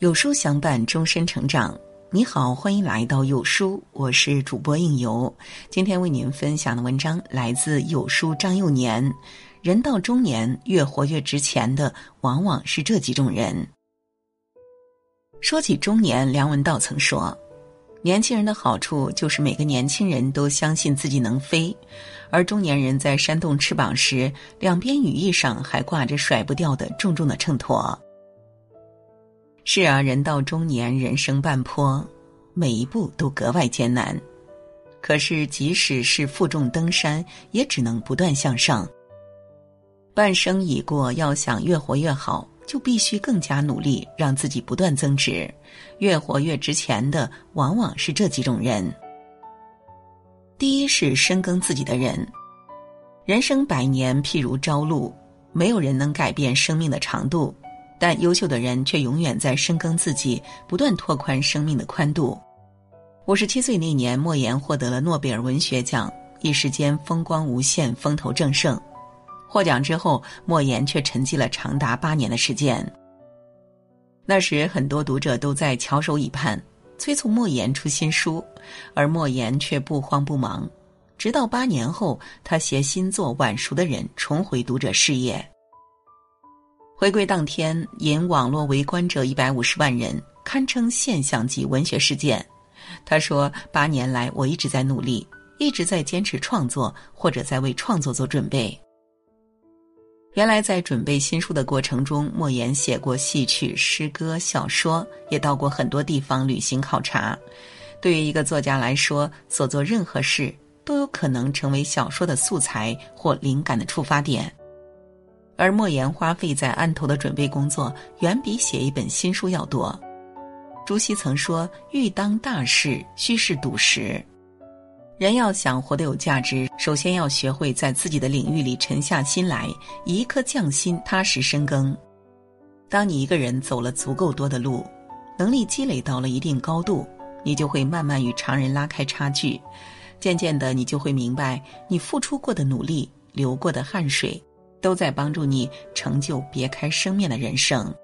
有书相伴，终身成长。你好，欢迎来到有书，我是主播应由。今天为您分享的文章来自有书张幼年。人到中年，越活越值钱的，往往是这几种人。说起中年，梁文道曾说：“年轻人的好处就是每个年轻人都相信自己能飞，而中年人在扇动翅膀时，两边羽翼上还挂着甩不掉的重重的秤砣。”是啊，人到中年，人生半坡，每一步都格外艰难。可是，即使是负重登山，也只能不断向上。半生已过，要想越活越好，就必须更加努力，让自己不断增值。越活越值钱的，往往是这几种人。第一是深耕自己的人。人生百年，譬如朝露，没有人能改变生命的长度。但优秀的人却永远在深耕自己，不断拓宽生命的宽度。五十七岁那年，莫言获得了诺贝尔文学奖，一时间风光无限，风头正盛。获奖之后，莫言却沉寂了长达八年的时间。那时，很多读者都在翘首以盼，催促莫言出新书，而莫言却不慌不忙。直到八年后，他携新作《晚熟的人》重回读者视野。回归当天，引网络围观者一百五十万人，堪称现象级文学事件。他说：“八年来，我一直在努力，一直在坚持创作，或者在为创作做准备。”原来，在准备新书的过程中，莫言写过戏曲、诗歌、小说，也到过很多地方旅行考察。对于一个作家来说，所做任何事都有可能成为小说的素材或灵感的触发点。而莫言花费在案头的准备工作，远比写一本新书要多。朱熹曾说：“欲当大事，须是笃实。”人要想活得有价值，首先要学会在自己的领域里沉下心来，一颗匠心踏实深耕。当你一个人走了足够多的路，能力积累到了一定高度，你就会慢慢与常人拉开差距。渐渐的，你就会明白，你付出过的努力，流过的汗水。都在帮助你成就别开生面的人生。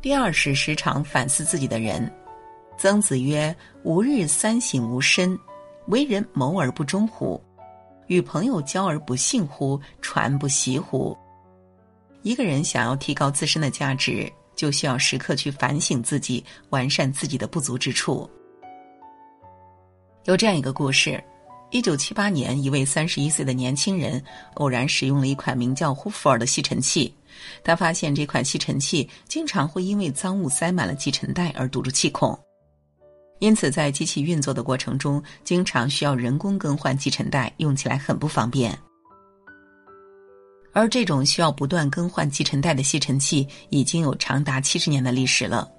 第二是时常反思自己的人。曾子曰：“吾日三省吾身：为人谋而不忠乎？与朋友交而不信乎？传不习乎？”一个人想要提高自身的价值，就需要时刻去反省自己，完善自己的不足之处。有这样一个故事。一九七八年，一位三十一岁的年轻人偶然使用了一款名叫呼弗尔的吸尘器。他发现这款吸尘器经常会因为脏物塞满了吸尘袋而堵住气孔，因此在机器运作的过程中，经常需要人工更换吸尘袋，用起来很不方便。而这种需要不断更换吸尘袋的吸尘器已经有长达七十年的历史了。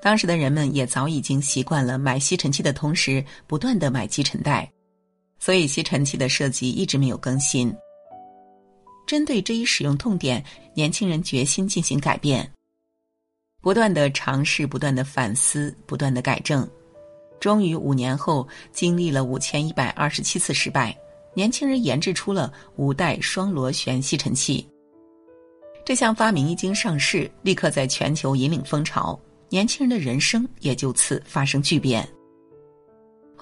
当时的人们也早已经习惯了买吸尘器的同时不断的买吸尘袋。所以吸尘器的设计一直没有更新。针对这一使用痛点，年轻人决心进行改变，不断的尝试，不断的反思，不断的改正，终于五年后，经历了五千一百二十七次失败，年轻人研制出了五代双螺旋吸尘器。这项发明一经上市，立刻在全球引领风潮，年轻人的人生也就此发生巨变。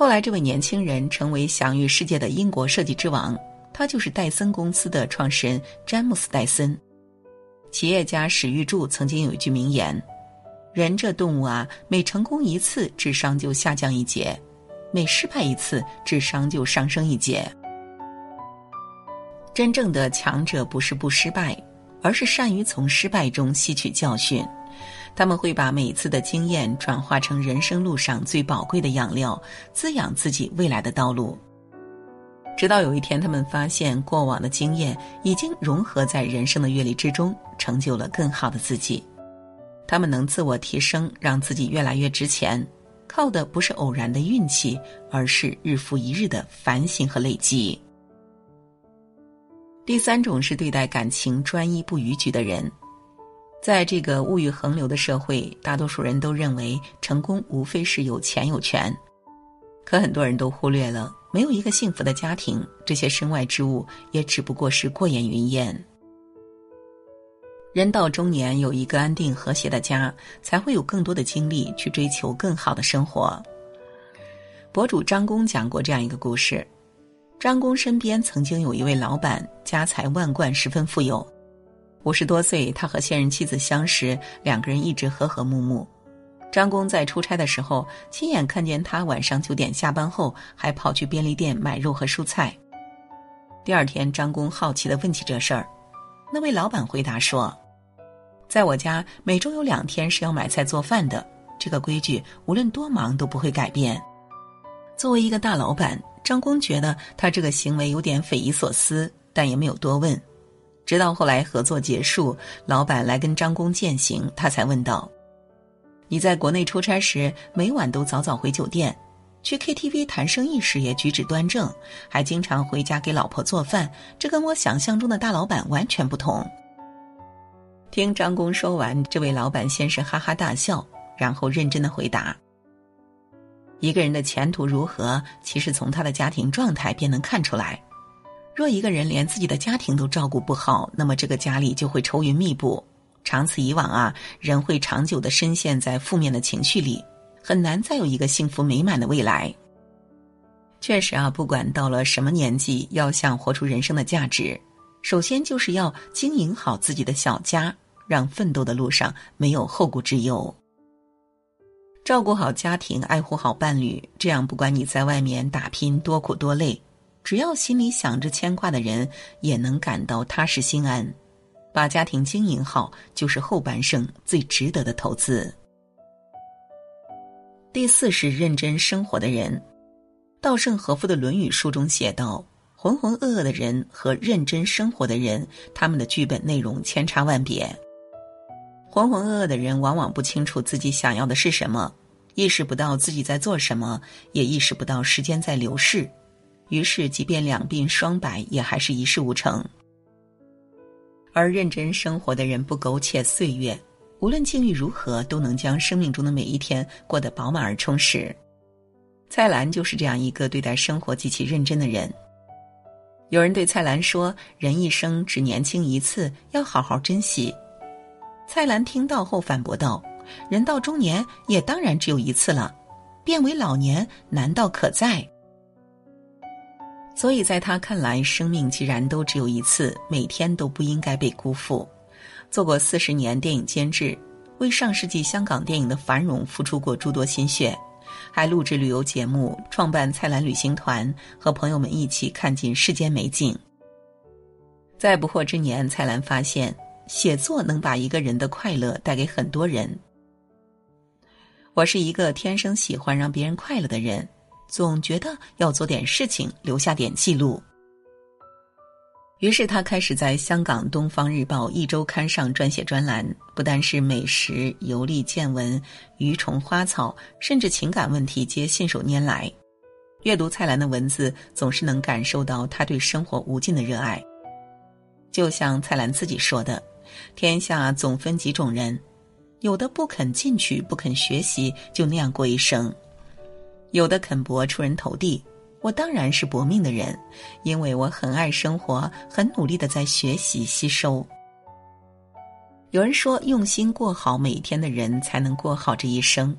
后来，这位年轻人成为享誉世界的英国设计之王，他就是戴森公司的创始人詹姆斯·戴森。企业家史玉柱曾经有一句名言：“人这动物啊，每成功一次，智商就下降一截；每失败一次，智商就上升一截。”真正的强者不是不失败，而是善于从失败中吸取教训。他们会把每次的经验转化成人生路上最宝贵的养料，滋养自己未来的道路。直到有一天，他们发现过往的经验已经融合在人生的阅历之中，成就了更好的自己。他们能自我提升，让自己越来越值钱，靠的不是偶然的运气，而是日复一日的反省和累积。第三种是对待感情专一不逾矩的人。在这个物欲横流的社会，大多数人都认为成功无非是有钱有权，可很多人都忽略了，没有一个幸福的家庭，这些身外之物也只不过是过眼云烟。人到中年，有一个安定和谐的家，才会有更多的精力去追求更好的生活。博主张工讲过这样一个故事：张工身边曾经有一位老板，家财万贯，十分富有。五十多岁，他和现任妻子相识，两个人一直和和睦睦。张工在出差的时候，亲眼看见他晚上九点下班后，还跑去便利店买肉和蔬菜。第二天，张工好奇的问起这事儿，那位老板回答说。在我家，每周有两天是要买菜做饭的，这个规矩无论多忙都不会改变。作为一个大老板，张工觉得他这个行为有点匪夷所思，但也没有多问。直到后来合作结束，老板来跟张工践行，他才问道：“你在国内出差时，每晚都早早回酒店，去 KTV 谈生意时也举止端正，还经常回家给老婆做饭，这跟我想象中的大老板完全不同。”听张工说完，这位老板先是哈哈大笑，然后认真的回答：“一个人的前途如何，其实从他的家庭状态便能看出来。若一个人连自己的家庭都照顾不好，那么这个家里就会愁云密布。长此以往啊，人会长久的深陷在负面的情绪里，很难再有一个幸福美满的未来。确实啊，不管到了什么年纪，要想活出人生的价值，首先就是要经营好自己的小家。”让奋斗的路上没有后顾之忧，照顾好家庭，爱护好伴侣，这样不管你在外面打拼多苦多累，只要心里想着牵挂的人，也能感到踏实心安。把家庭经营好，就是后半生最值得的投资。第四是认真生活的人。稻盛和夫的《论语》书中写道：“浑浑噩噩的人和认真生活的人，他们的剧本内容千差万别。”浑浑噩噩的人往往不清楚自己想要的是什么，意识不到自己在做什么，也意识不到时间在流逝，于是即便两鬓霜白，也还是一事无成。而认真生活的人不苟且岁月，无论境遇如何，都能将生命中的每一天过得饱满而充实。蔡澜就是这样一个对待生活极其认真的人。有人对蔡澜说：“人一生只年轻一次，要好好珍惜。”蔡澜听到后反驳道：“人到中年也当然只有一次了，变为老年难道可在？”所以在他看来，生命既然都只有一次，每天都不应该被辜负。做过四十年电影监制，为上世纪香港电影的繁荣付出过诸多心血，还录制旅游节目，创办蔡澜旅行团，和朋友们一起看尽世间美景。在不惑之年，蔡澜发现。写作能把一个人的快乐带给很多人。我是一个天生喜欢让别人快乐的人，总觉得要做点事情，留下点记录。于是他开始在香港《东方日报》一周刊上撰写专栏，不单是美食、游历见闻、鱼虫花草，甚至情感问题皆信手拈来。阅读蔡澜的文字，总是能感受到他对生活无尽的热爱。就像蔡澜自己说的。天下总分几种人，有的不肯进取，不肯学习，就那样过一生；有的肯搏出人头地。我当然是搏命的人，因为我很爱生活，很努力的在学习吸收。有人说，用心过好每一天的人，才能过好这一生。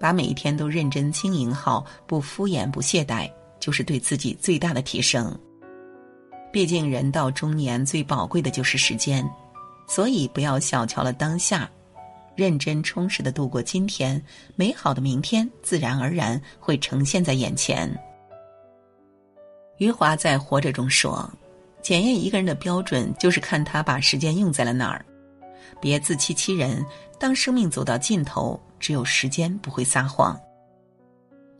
把每一天都认真经营好，不敷衍，不懈怠，就是对自己最大的提升。毕竟人到中年，最宝贵的就是时间。所以，不要小瞧了当下，认真充实的度过今天，美好的明天自然而然会呈现在眼前。余华在《活着》中说：“检验一个人的标准，就是看他把时间用在了哪儿。别自欺欺人，当生命走到尽头，只有时间不会撒谎。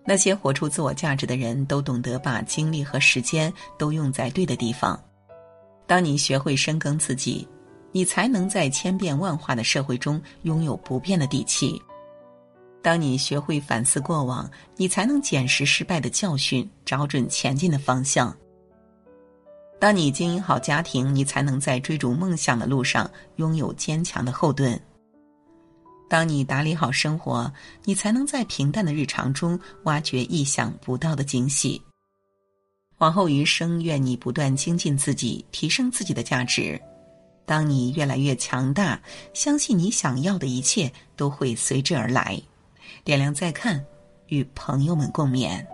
那些活出自我价值的人，都懂得把精力和时间都用在对的地方。当你学会深耕自己。”你才能在千变万化的社会中拥有不变的底气。当你学会反思过往，你才能捡拾失败的教训，找准前进的方向。当你经营好家庭，你才能在追逐梦想的路上拥有坚强的后盾。当你打理好生活，你才能在平淡的日常中挖掘意想不到的惊喜。往后余生，愿你不断精进自己，提升自己的价值。当你越来越强大，相信你想要的一切都会随之而来。点亮再看，与朋友们共勉。